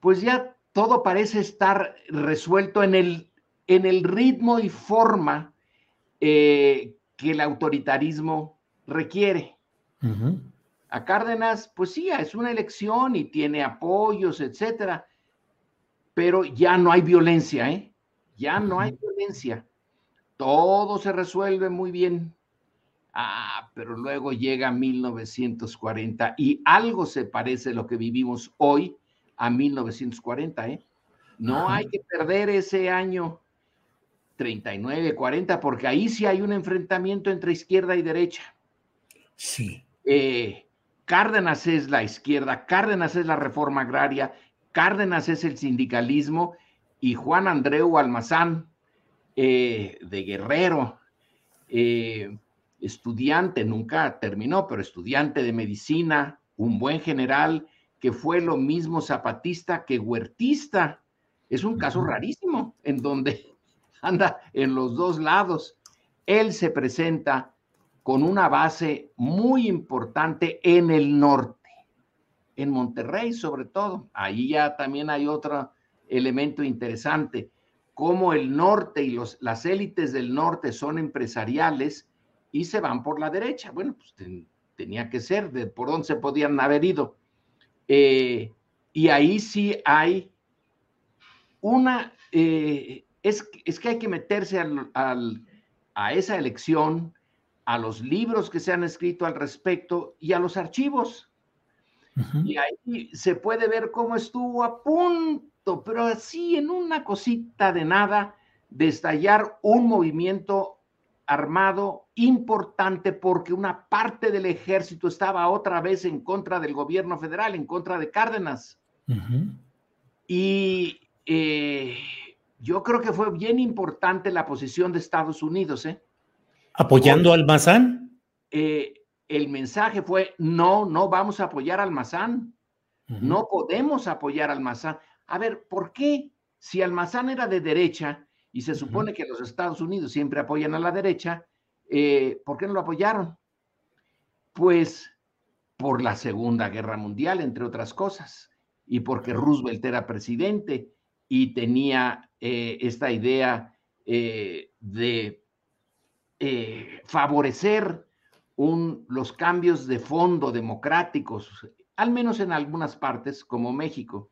pues ya todo parece estar resuelto en el, en el ritmo y forma eh, que el autoritarismo requiere. A Cárdenas, pues sí, es una elección y tiene apoyos, etcétera, pero ya no hay violencia, ¿eh? Ya no hay violencia. Todo se resuelve muy bien. Ah, pero luego llega 1940 y algo se parece a lo que vivimos hoy a 1940, ¿eh? No hay que perder ese año 39, 40, porque ahí sí hay un enfrentamiento entre izquierda y derecha. Sí. Eh, Cárdenas es la izquierda, Cárdenas es la reforma agraria, Cárdenas es el sindicalismo y Juan Andreu Almazán eh, de Guerrero, eh, estudiante, nunca terminó, pero estudiante de medicina, un buen general, que fue lo mismo zapatista que huertista. Es un caso rarísimo en donde anda en los dos lados. Él se presenta con una base muy importante en el norte, en Monterrey sobre todo. Ahí ya también hay otro elemento interesante, cómo el norte y los, las élites del norte son empresariales y se van por la derecha. Bueno, pues tenía que ser, de por dónde se podían haber ido. Eh, y ahí sí hay una, eh, es, que hay que meterse a esa elección, a los libros que se han escrito al respecto y a los archivos. Y ahí se puede ver cómo estuvo a punto, pero así en una cosita de nada, de estallar un movimiento armado importante porque una parte del ejército estaba otra vez en contra del gobierno federal, en contra de Cárdenas. Y eh, yo creo que fue bien importante la posición de Estados Unidos. ¿eh? ¿Apoyando al Mazán? Eh, el mensaje fue, no, no vamos a apoyar al Mazán. No podemos apoyar al Mazán. A ver, ¿por qué? Si Almazán era de derecha, y se supone que los Estados Unidos siempre apoyan a la derecha, eh, ¿por qué no lo apoyaron? Pues por la Segunda Guerra Mundial, entre otras cosas, y porque Roosevelt era presidente y tenía eh, esta idea eh, de favorecer los cambios de fondo democráticos, al menos en algunas partes, como México.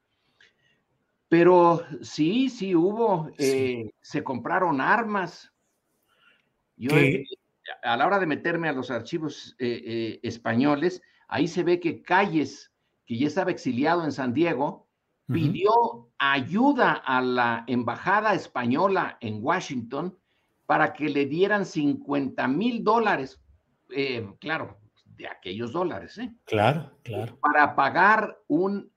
Pero sí, sí hubo, eh, se compraron armas. Yo, a la hora de meterme a los archivos eh, eh, españoles, ahí se ve que Calles, que ya estaba exiliado en San Diego, pidió ayuda a la embajada española en Washington para que le dieran 50 mil dólares, claro, de aquellos dólares, ¿eh? Claro, claro. Para pagar un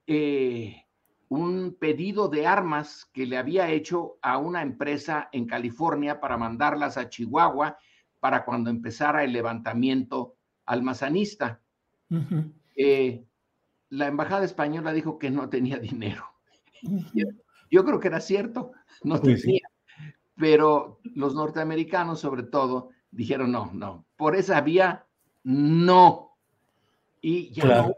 un pedido de armas que le había hecho a una empresa en California para mandarlas a Chihuahua para cuando empezara el levantamiento almazanista. Eh, la embajada española dijo que no tenía dinero. yo, creo que era cierto, no tenía. Pero los norteamericanos, sobre todo, dijeron no, no, por esa vía, no. Y ya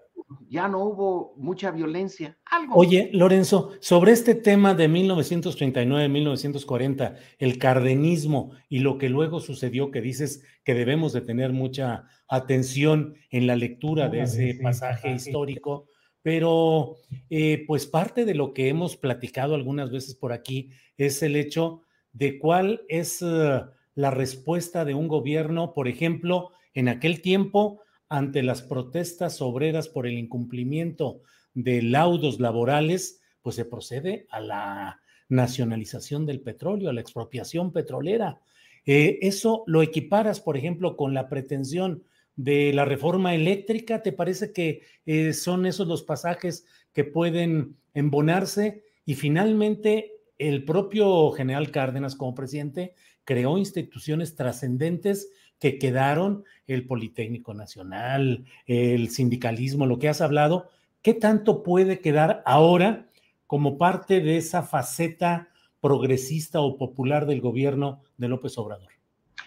ya no hubo mucha violencia. Algo. Oye, Lorenzo, sobre este tema de 1939-1940, el cardenismo y lo que luego sucedió, que dices que debemos de tener mucha atención en la lectura de ese pasaje histórico, pero eh, pues parte de lo que hemos platicado algunas veces por aquí es el hecho de cuál es uh, la respuesta de un gobierno, por ejemplo, en aquel tiempo ante las protestas obreras por el incumplimiento de laudos laborales, pues se procede a la nacionalización del petróleo, a la expropiación petrolera. Eh, eso lo equiparas, por ejemplo, con la pretensión de la reforma eléctrica. ¿Te parece que eh, son esos los pasajes que pueden embonarse? Y finalmente, el propio general Cárdenas como presidente creó instituciones trascendentes que quedaron, el Politécnico Nacional, el sindicalismo, lo que has hablado, ¿qué tanto puede quedar ahora como parte de esa faceta progresista o popular del gobierno de López Obrador?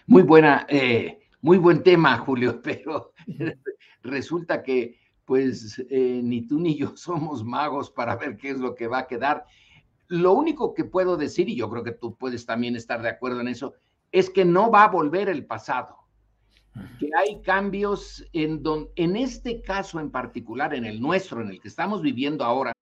Muy buena, eh, muy buen tema, Julio, pero resulta que pues eh, ni tú ni yo somos magos para ver qué es lo que va a quedar. Lo único que puedo decir, y yo creo que tú puedes también estar de acuerdo en eso, es que no va a volver el pasado que hay cambios en, don, en este caso en particular, en el nuestro, en el que estamos viviendo ahora.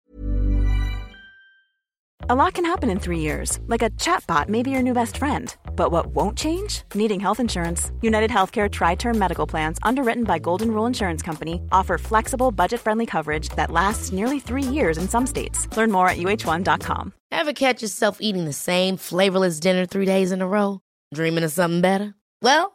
A lot can happen in three years, like a chatbot may be your new best friend. But what won't change? Needing health insurance. United Healthcare Tri Term Medical Plans, underwritten by Golden Rule Insurance Company, offer flexible, budget friendly coverage that lasts nearly three years in some states. Learn more at uh1.com. Ever catch yourself eating the same flavorless dinner three days in a row? Dreaming of something better? Well,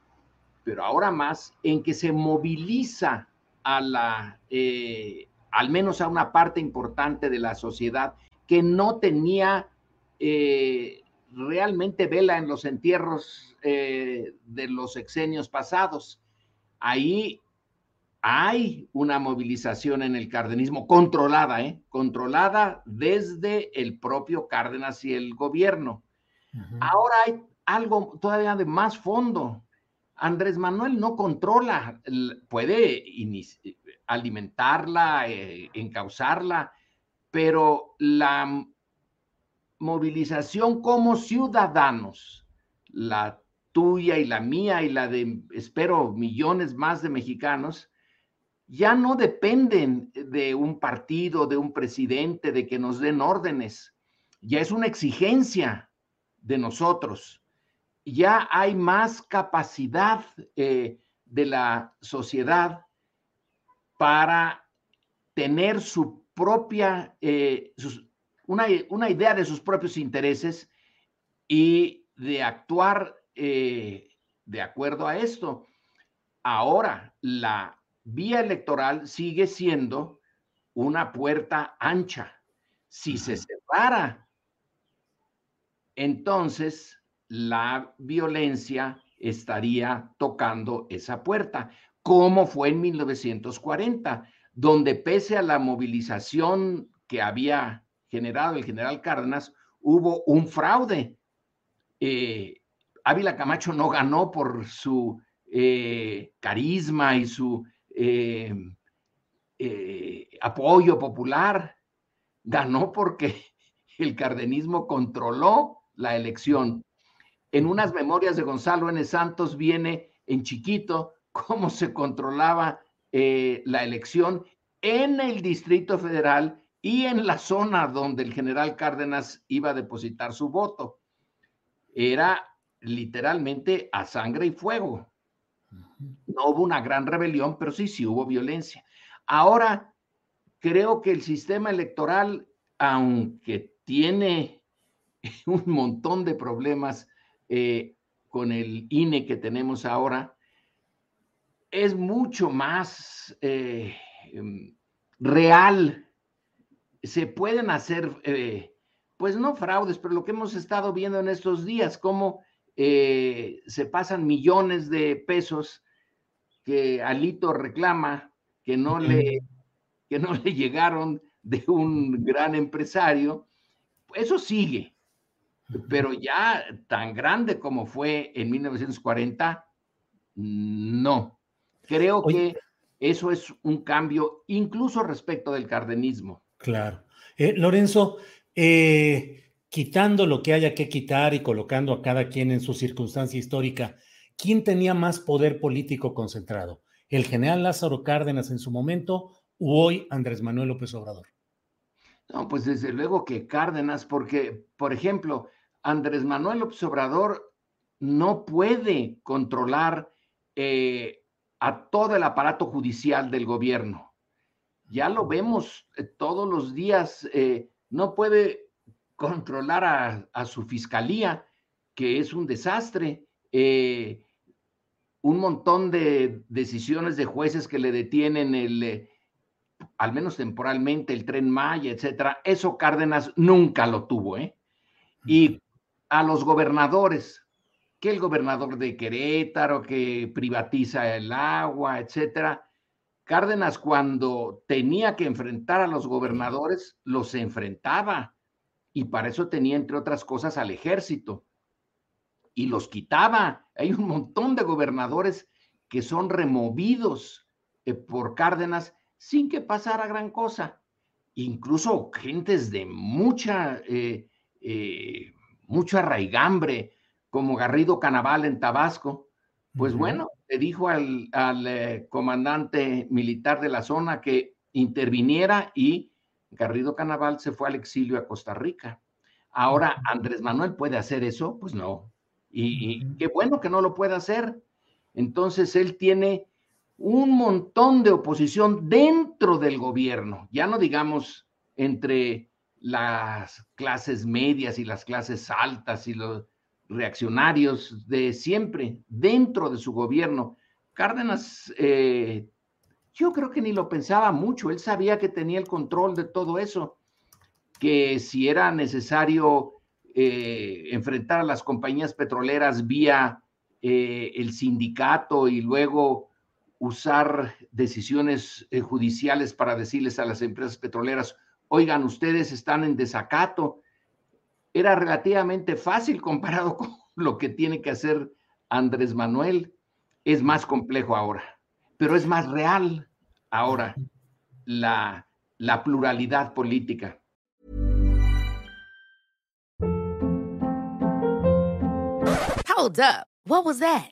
pero ahora más en que se moviliza a la, eh, al menos a una parte importante de la sociedad que no tenía eh, realmente vela en los entierros eh, de los exenios pasados. Ahí hay una movilización en el cardenismo controlada, ¿eh? controlada desde el propio Cárdenas y el gobierno. Ahora hay algo todavía de más fondo. Andrés Manuel no controla, puede alimentarla, eh, encauzarla, pero la movilización como ciudadanos, la tuya y la mía y la de, espero, millones más de mexicanos, ya no dependen de un partido, de un presidente, de que nos den órdenes. Ya es una exigencia de nosotros ya hay más capacidad eh, de la sociedad para tener su propia, eh, una, idea de sus propios intereses y de actuar eh, de acuerdo a esto. Ahora, la vía electoral sigue siendo una puerta ancha. Si se separa, entonces la violencia estaría tocando esa puerta, como fue en 1940, donde pese a la movilización que había generado el general Cárdenas, hubo un fraude. Eh, Ávila Camacho no ganó por su eh, carisma y su eh, apoyo popular, ganó porque el cardenismo controló la elección en unas memorias de Gonzalo N. Santos viene en chiquito cómo se controlaba eh, la elección en el Distrito Federal y en la zona donde el general Cárdenas iba a depositar su voto. Era literalmente a sangre y fuego. No hubo una gran rebelión, pero sí, sí hubo violencia. Ahora, creo que el sistema electoral, aunque tiene un montón de problemas, eh, con el INE que tenemos ahora, es mucho más eh, em, real. Se pueden hacer, eh, pues no fraudes, pero lo que hemos estado viendo en estos días, cómo eh, se pasan millones de pesos que Alito reclama que no le, que no le llegaron de un gran empresario. Eso sigue, pero ya tan grande como fue en 1940, no. Creo que eso es un cambio incluso respecto del cardenismo. Claro. Eh, Lorenzo, eh, quitando lo que haya que quitar y colocando a cada quien en su circunstancia histórica, ¿quién tenía más poder político concentrado? ¿El general Lázaro Cárdenas en su momento o hoy Andrés Manuel López Obrador? No, pues desde luego que Cárdenas, porque, por ejemplo, Andrés Manuel López Obrador no puede controlar eh, a todo el aparato judicial del gobierno. Ya lo vemos eh, todos los días, eh, no puede controlar a, su fiscalía, que es un desastre. un montón de decisiones de jueces que le detienen el, al menos temporalmente, el tren Maya, etcétera. Eso Cárdenas nunca lo tuvo, ¿eh? Y a los gobernadores, que el gobernador de Querétaro, que privatiza el agua, etcétera. Cárdenas, cuando tenía que enfrentar a los gobernadores, los enfrentaba. Y para eso tenía, entre otras cosas, al ejército. Y los quitaba. Hay un montón de gobernadores que son removidos eh, por Cárdenas sin que pasara gran cosa. Incluso gentes de mucha eh, eh, mucho arraigambre, como Garrido Canaval en Tabasco. Pues bueno, le dijo al, eh, comandante militar de la zona que interviniera y Garrido Canaval se fue al exilio a Costa Rica. Ahora, ¿Andrés Manuel puede hacer eso? Pues no. Y, y qué bueno que no lo pueda hacer. Entonces, él tiene un montón de oposición dentro del gobierno, ya no digamos entre las clases medias y las clases altas y los reaccionarios de siempre dentro de su gobierno. Cárdenas, eh, yo creo que ni lo pensaba mucho, él sabía que tenía el control de todo eso, que si era necesario eh, enfrentar a las compañías petroleras vía eh, el sindicato y luego usar decisiones judiciales para decirles a las empresas petroleras, oigan, ustedes están en desacato. Era relativamente fácil comparado con lo que tiene que hacer Andrés Manuel. Es más complejo ahora, pero es más real ahora la, la pluralidad política. Hold up. What was that?